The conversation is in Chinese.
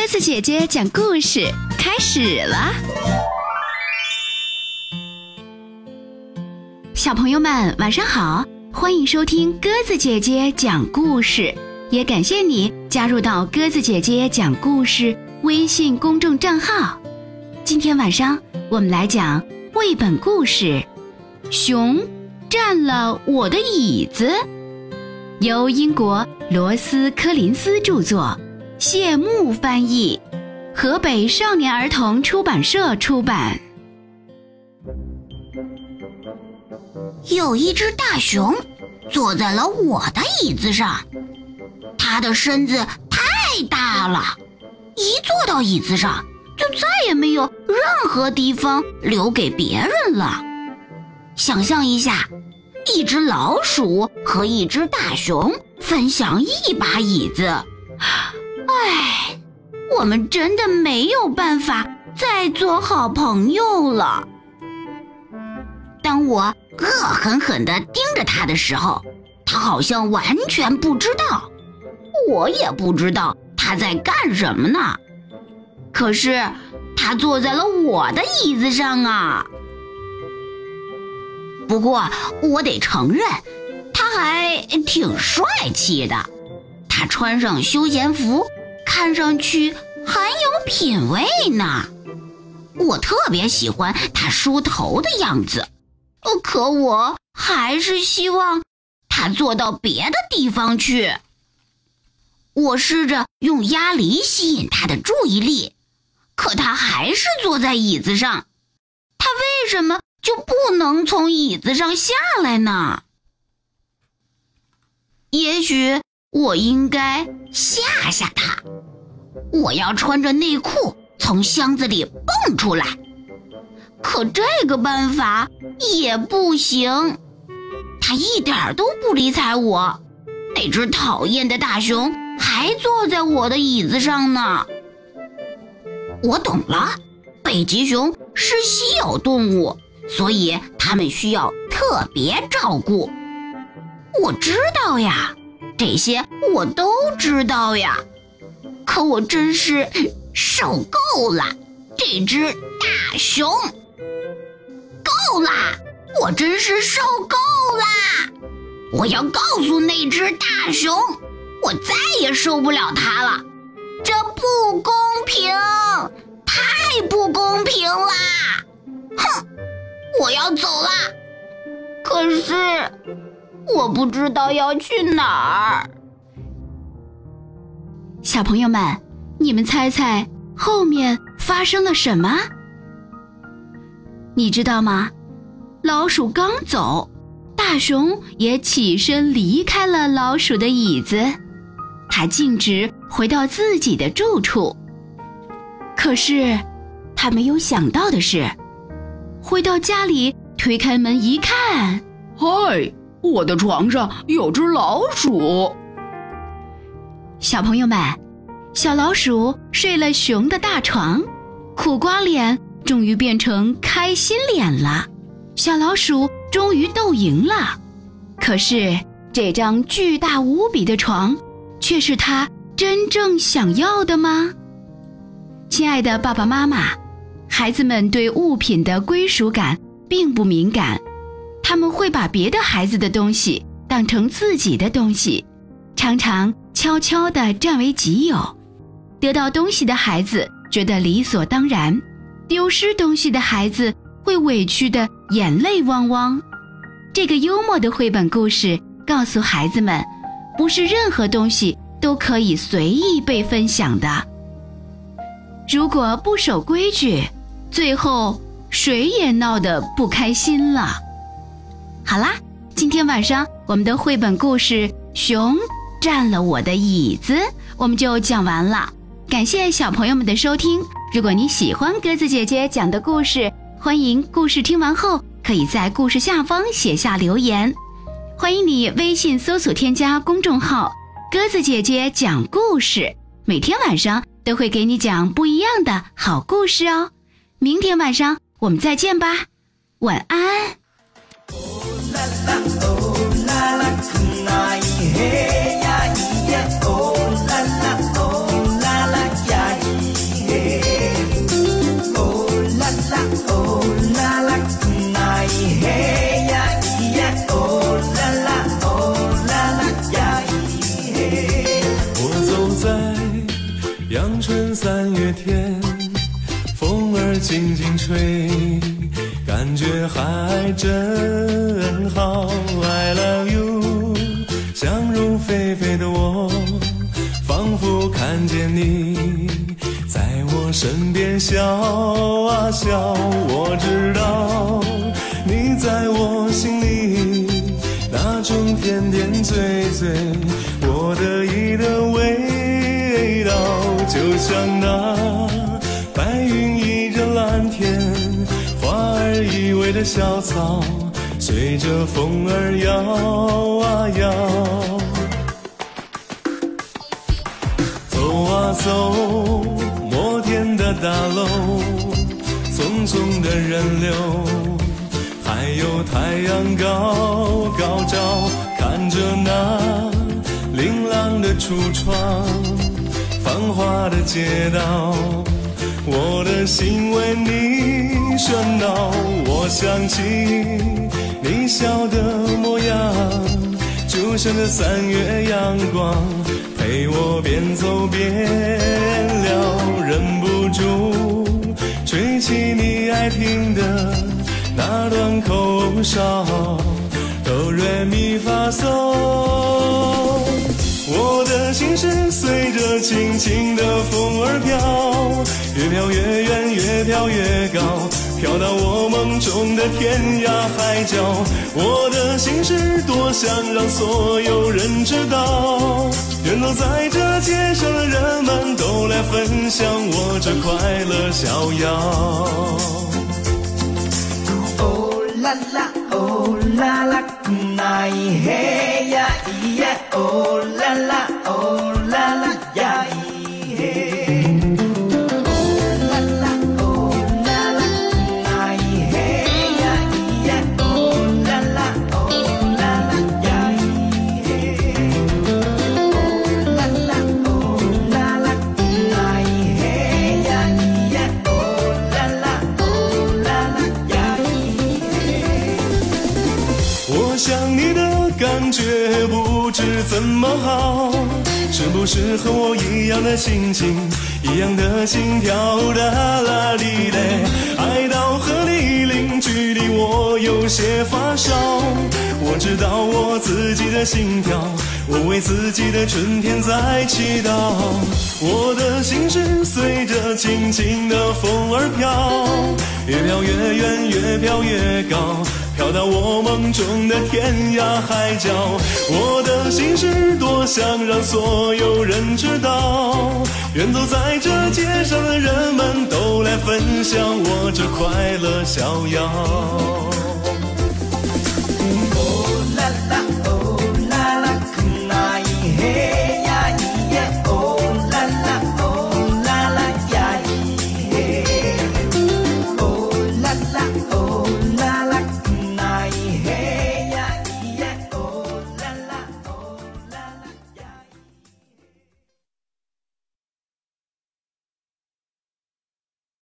鸽子姐姐讲故事开始了，小朋友们晚上好，欢迎收听鸽子姐姐讲故事，也感谢你加入到鸽子姐姐讲故事微信公众账号。今天晚上我们来讲绘本故事《熊占了我的椅子》，由英国罗斯科林斯著作。谢幕翻译，河北少年儿童出版社出版。有一只大熊坐在了我的椅子上，它的身子太大了，一坐到椅子上就再也没有任何地方留给别人了。想象一下，一只老鼠和一只大熊分享一把椅子。唉，我们真的没有办法再做好朋友了。当我恶狠狠地盯着他的时候，他好像完全不知道，我也不知道他在干什么呢。可是他坐在了我的椅子上啊。不过我得承认，他还挺帅气的。他穿上休闲服。看上去很有品味呢，我特别喜欢他梳头的样子，可我还是希望他坐到别的地方去。我试着用鸭梨吸引他的注意力，可他还是坐在椅子上。他为什么就不能从椅子上下来呢？也许我应该吓吓他。我要穿着内裤从箱子里蹦出来，可这个办法也不行。他一点都不理睬我。那只讨厌的大熊还坐在我的椅子上呢。我懂了，北极熊是稀有动物，所以它们需要特别照顾。我知道呀，这些我都知道呀。可我真是受够了这只大熊，够了！我真是受够了！我要告诉那只大熊，我再也受不了它了！这不公平，太不公平了！哼，我要走了。可是我不知道要去哪儿。小朋友们，你们猜猜后面发生了什么？你知道吗？老鼠刚走，大熊也起身离开了老鼠的椅子，他径直回到自己的住处。可是，他没有想到的是，回到家里推开门一看，嗨，我的床上有只老鼠。小朋友们，小老鼠睡了熊的大床，苦瓜脸终于变成开心脸了。小老鼠终于斗赢了，可是这张巨大无比的床，却是它真正想要的吗？亲爱的爸爸妈妈，孩子们对物品的归属感并不敏感，他们会把别的孩子的东西当成自己的东西，常常。悄悄地占为己有，得到东西的孩子觉得理所当然，丢失东西的孩子会委屈的眼泪汪汪。这个幽默的绘本故事告诉孩子们，不是任何东西都可以随意被分享的。如果不守规矩，最后谁也闹得不开心了。好啦，今天晚上我们的绘本故事《熊》。占了我的椅子，我们就讲完了。感谢小朋友们的收听。如果你喜欢鸽子姐姐讲的故事，欢迎故事听完后可以在故事下方写下留言。欢迎你微信搜索添加公众号“鸽子姐姐讲故事”，每天晚上都会给你讲不一样的好故事哦。明天晚上我们再见吧，晚安。天，风儿轻轻吹，感觉还真好。I love you，想入非非的我，仿佛看见你在我身边笑啊笑。我知道你在我心里那种甜甜醉醉，我得意的，就像那白云依着蓝天，花儿依偎着小草，随着风儿摇啊摇。走啊走，摩天的大楼，匆匆的人流，还有太阳高高照，看着那琳琅的橱窗，繁华的街道，我的心为你喧闹。我想起你笑的模样，就像这三月阳光。陪我边走边聊，忍不住吹起你爱听的那段口哨，哆来咪发嗦。我的心事随着轻轻的风儿飘，越飘越远，越飘越高，飘到我梦中的天涯海角。我的心事多想让所有人知道，愿走在这街上的人们都来分享我这快乐逍遥。Oh la la, oh la la, nai hey ya yeah. Oh la la, oh 好，是不是和我一样的心情，一样的心跳哒啦哩嘞？爱到和你零距离，我有些发烧。我知道我自己的心跳，我为自己的春天在祈祷。我的心事随着轻轻的风儿飘，越飘越远，越飘越高。飘到我梦中的天涯海角，我的心事多想让所有人知道，远走在这街上的人们都来分享我这快乐逍遥。